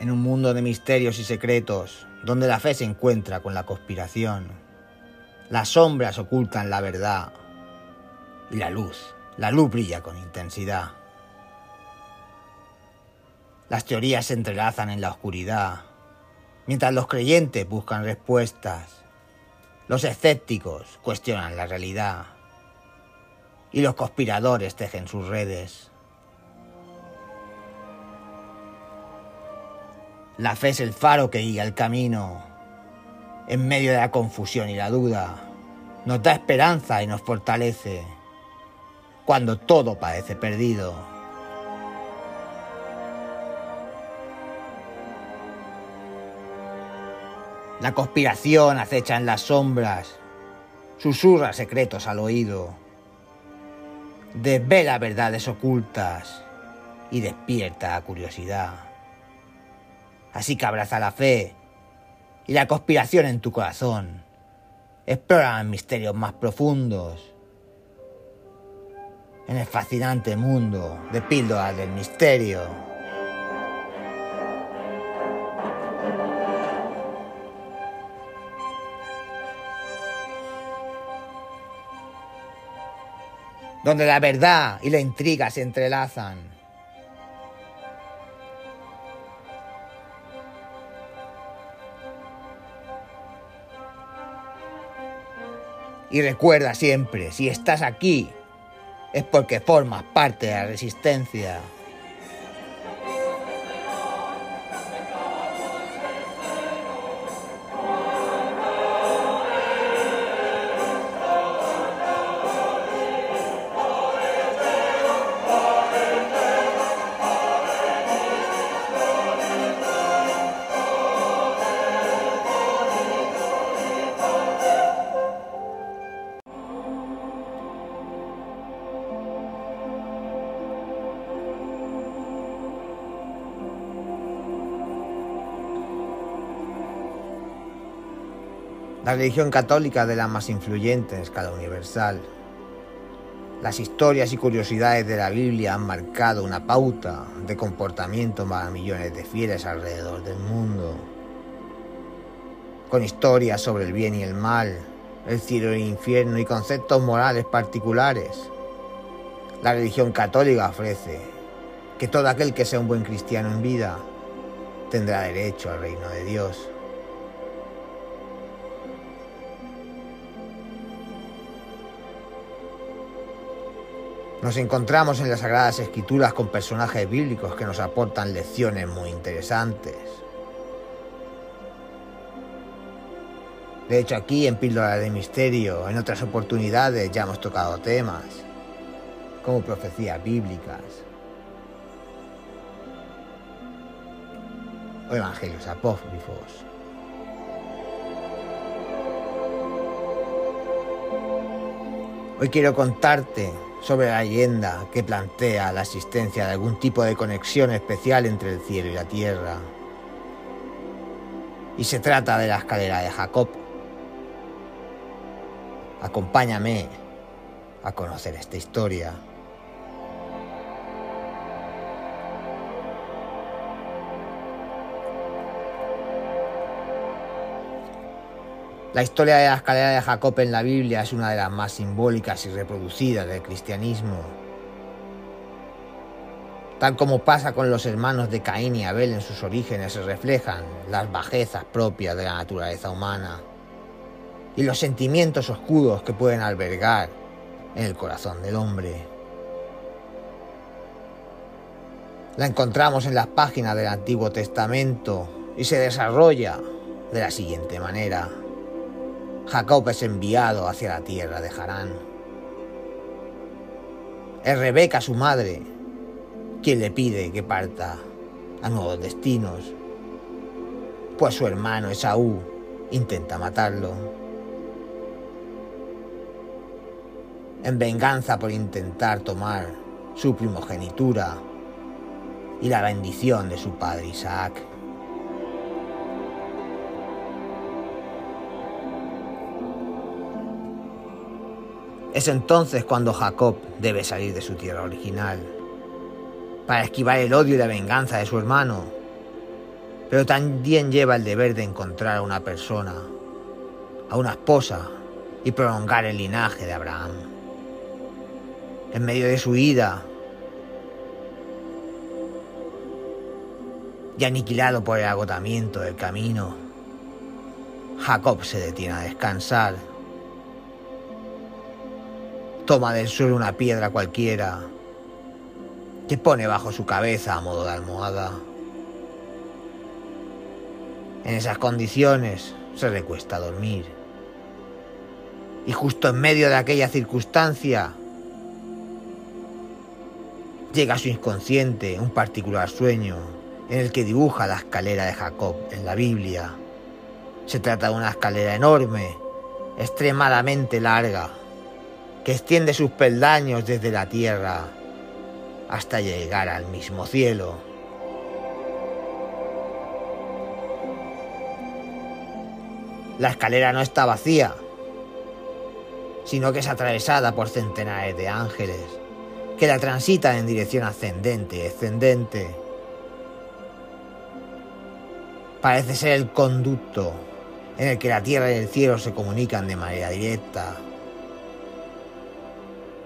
En un mundo de misterios y secretos, donde la fe se encuentra con la conspiración, las sombras ocultan la verdad y la luz, la luz brilla con intensidad. Las teorías se entrelazan en la oscuridad, mientras los creyentes buscan respuestas. Los escépticos cuestionan la realidad y los conspiradores tejen sus redes. La fe es el faro que guía el camino. En medio de la confusión y la duda, nos da esperanza y nos fortalece cuando todo parece perdido. La conspiración acecha en las sombras, susurra secretos al oído, desvela verdades ocultas y despierta curiosidad. Así que abraza la fe y la conspiración en tu corazón. Explora misterios más profundos en el fascinante mundo de píldoras del misterio. Donde la verdad y la intriga se entrelazan. Y recuerda siempre, si estás aquí, es porque formas parte de la resistencia. La religión católica de las más influyentes en escala universal. Las historias y curiosidades de la Biblia han marcado una pauta de comportamiento para millones de fieles alrededor del mundo. Con historias sobre el bien y el mal, el cielo y el infierno y conceptos morales particulares. La religión católica ofrece que todo aquel que sea un buen cristiano en vida tendrá derecho al reino de Dios. Nos encontramos en las Sagradas Escrituras con personajes bíblicos que nos aportan lecciones muy interesantes. De hecho, aquí en Píldora de Misterio, en otras oportunidades ya hemos tocado temas como profecías bíblicas o evangelios apócrifos. Hoy quiero contarte sobre la leyenda que plantea la existencia de algún tipo de conexión especial entre el cielo y la tierra. Y se trata de la escalera de Jacob. Acompáñame a conocer esta historia. La historia de la escalera de Jacob en la Biblia es una de las más simbólicas y reproducidas del cristianismo. Tal como pasa con los hermanos de Caín y Abel en sus orígenes, se reflejan las bajezas propias de la naturaleza humana y los sentimientos oscuros que pueden albergar en el corazón del hombre. La encontramos en las páginas del Antiguo Testamento y se desarrolla de la siguiente manera. Jacob es enviado hacia la tierra de Harán. Es Rebeca su madre quien le pide que parta a nuevos destinos, pues su hermano Esaú intenta matarlo. En venganza por intentar tomar su primogenitura y la bendición de su padre Isaac. Es entonces cuando Jacob debe salir de su tierra original, para esquivar el odio y la venganza de su hermano. pero también lleva el deber de encontrar a una persona, a una esposa, y prolongar el linaje de Abraham. En medio de su ida, y aniquilado por el agotamiento del camino, Jacob se detiene a descansar. Toma del suelo una piedra cualquiera que pone bajo su cabeza a modo de almohada. En esas condiciones se recuesta a dormir. Y justo en medio de aquella circunstancia llega a su inconsciente un particular sueño en el que dibuja la escalera de Jacob en la Biblia. Se trata de una escalera enorme, extremadamente larga, que extiende sus peldaños desde la tierra hasta llegar al mismo cielo. La escalera no está vacía, sino que es atravesada por centenares de ángeles que la transitan en dirección ascendente y descendente. Parece ser el conducto en el que la tierra y el cielo se comunican de manera directa.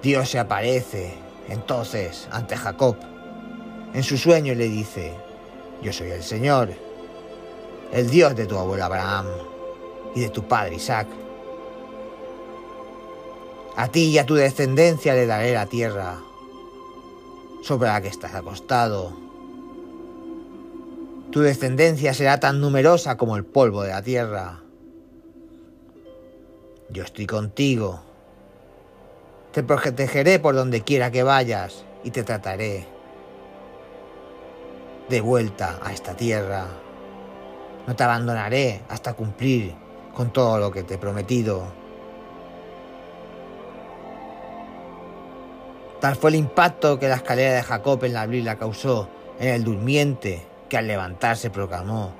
Dios se aparece entonces ante Jacob en su sueño le dice, yo soy el Señor, el Dios de tu abuelo Abraham y de tu padre Isaac. A ti y a tu descendencia le daré la tierra sobre la que estás acostado. Tu descendencia será tan numerosa como el polvo de la tierra. Yo estoy contigo. Te protegeré por donde quiera que vayas y te trataré de vuelta a esta tierra. No te abandonaré hasta cumplir con todo lo que te he prometido. Tal fue el impacto que la escalera de Jacob en la Biblia causó en el durmiente que al levantarse proclamó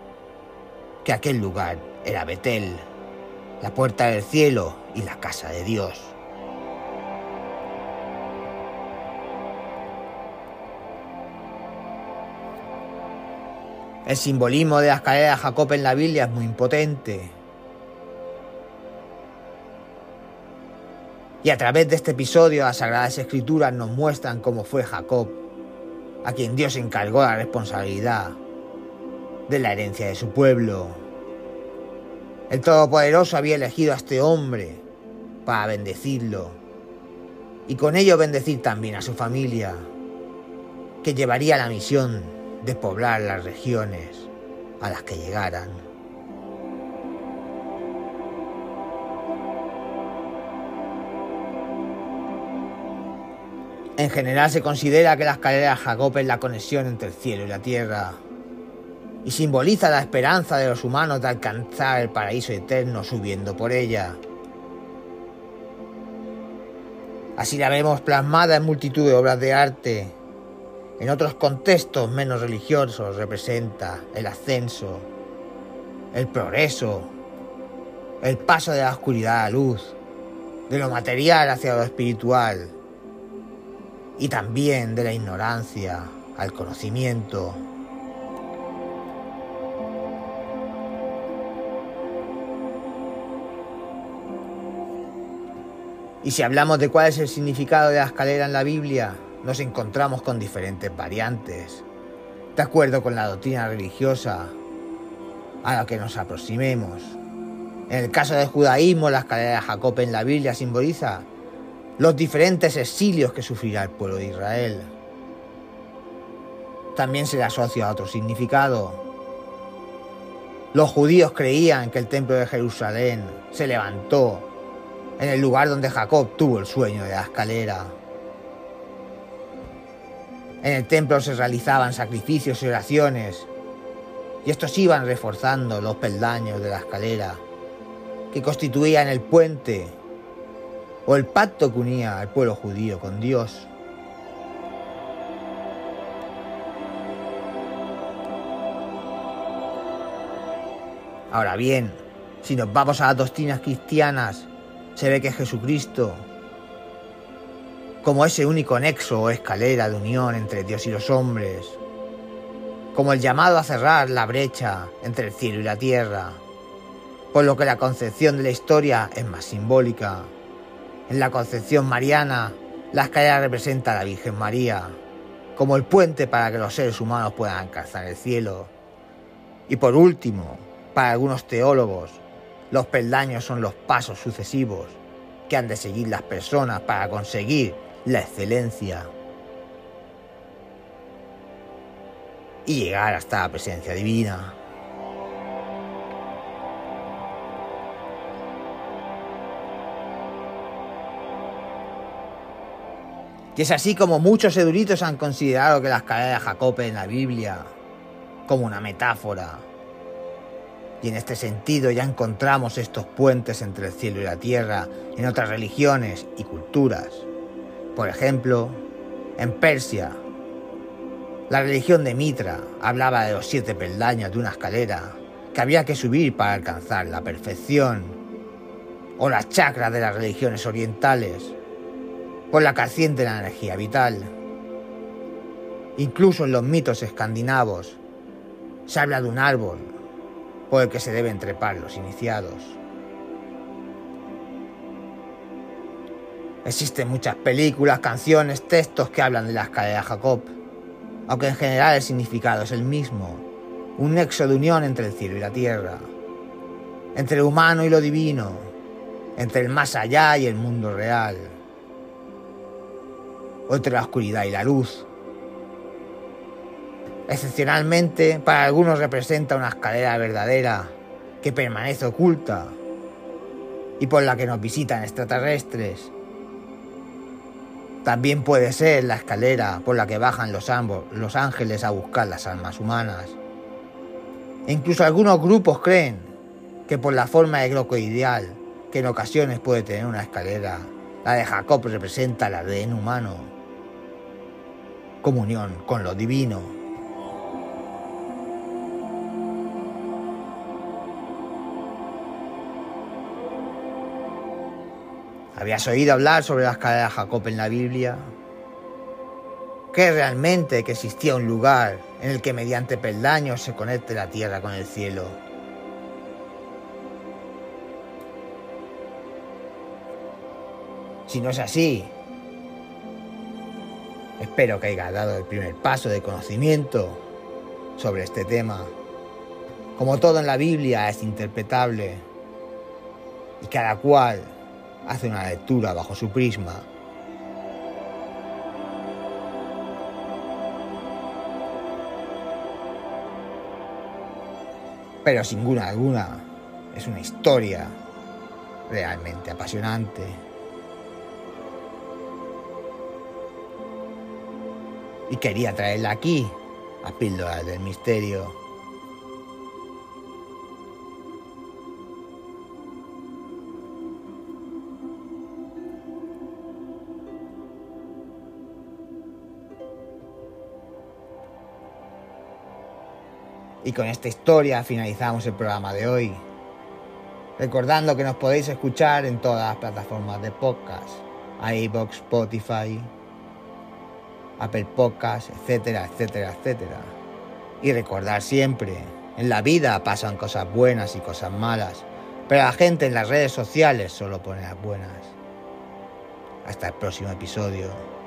que aquel lugar era Betel, la puerta del cielo y la casa de Dios. El simbolismo de la escalera de Jacob en la Biblia es muy impotente. Y a través de este episodio las Sagradas Escrituras nos muestran cómo fue Jacob, a quien Dios encargó la responsabilidad de la herencia de su pueblo. El Todopoderoso había elegido a este hombre para bendecirlo y con ello bendecir también a su familia, que llevaría la misión de poblar las regiones a las que llegaran. En general se considera que la escalera Jacob es la conexión entre el cielo y la tierra y simboliza la esperanza de los humanos de alcanzar el paraíso eterno subiendo por ella. Así la vemos plasmada en multitud de obras de arte. En otros contextos menos religiosos representa el ascenso, el progreso, el paso de la oscuridad a la luz, de lo material hacia lo espiritual y también de la ignorancia al conocimiento. Y si hablamos de cuál es el significado de la escalera en la Biblia, nos encontramos con diferentes variantes, de acuerdo con la doctrina religiosa a la que nos aproximemos. En el caso del judaísmo, la escalera de Jacob en la Biblia simboliza los diferentes exilios que sufrirá el pueblo de Israel. También se le asocia a otro significado. Los judíos creían que el templo de Jerusalén se levantó en el lugar donde Jacob tuvo el sueño de la escalera. En el templo se realizaban sacrificios y oraciones, y estos iban reforzando los peldaños de la escalera, que constituían el puente o el pacto que unía al pueblo judío con Dios. Ahora bien, si nos vamos a las doctrinas cristianas, se ve que Jesucristo, como ese único nexo o escalera de unión entre Dios y los hombres, como el llamado a cerrar la brecha entre el cielo y la tierra, por lo que la concepción de la historia es más simbólica. En la concepción mariana, la escalera representa a la Virgen María, como el puente para que los seres humanos puedan alcanzar el cielo. Y por último, para algunos teólogos, los peldaños son los pasos sucesivos que han de seguir las personas para conseguir la excelencia y llegar hasta la presencia divina. Y es así como muchos eruditos han considerado que la escalera de Jacob en la Biblia como una metáfora. Y en este sentido ya encontramos estos puentes entre el cielo y la tierra en otras religiones y culturas. Por ejemplo, en Persia, la religión de Mitra hablaba de los siete peldaños de una escalera que había que subir para alcanzar la perfección. O las chakras de las religiones orientales por la de la energía vital. Incluso en los mitos escandinavos se habla de un árbol por el que se deben trepar los iniciados. Existen muchas películas, canciones, textos que hablan de la escalera Jacob, aunque en general el significado es el mismo, un nexo de unión entre el cielo y la tierra, entre lo humano y lo divino, entre el más allá y el mundo real entre la oscuridad y la luz. Excepcionalmente, para algunos representa una escalera verdadera que permanece oculta y por la que nos visitan extraterrestres. También puede ser la escalera por la que bajan los, los ángeles a buscar las almas humanas. E incluso algunos grupos creen que por la forma de ideal que en ocasiones puede tener una escalera, la de Jacob representa el ADN humano comunión con lo divino. ¿Habías oído hablar sobre la escalera Jacob en la Biblia? ¿Qué realmente que existía un lugar en el que mediante peldaños se conecte la tierra con el cielo? Si no es así, Espero que haya dado el primer paso de conocimiento sobre este tema. Como todo en la Biblia es interpretable y cada cual hace una lectura bajo su prisma. Pero sin duda alguna es una historia realmente apasionante. y quería traerla aquí, a Píldoras del Misterio. Y con esta historia finalizamos el programa de hoy. Recordando que nos podéis escuchar en todas las plataformas de podcast, iBox, Spotify, Apple Podcasts, etcétera, etcétera, etcétera. Y recordar siempre, en la vida pasan cosas buenas y cosas malas, pero la gente en las redes sociales solo pone las buenas. Hasta el próximo episodio.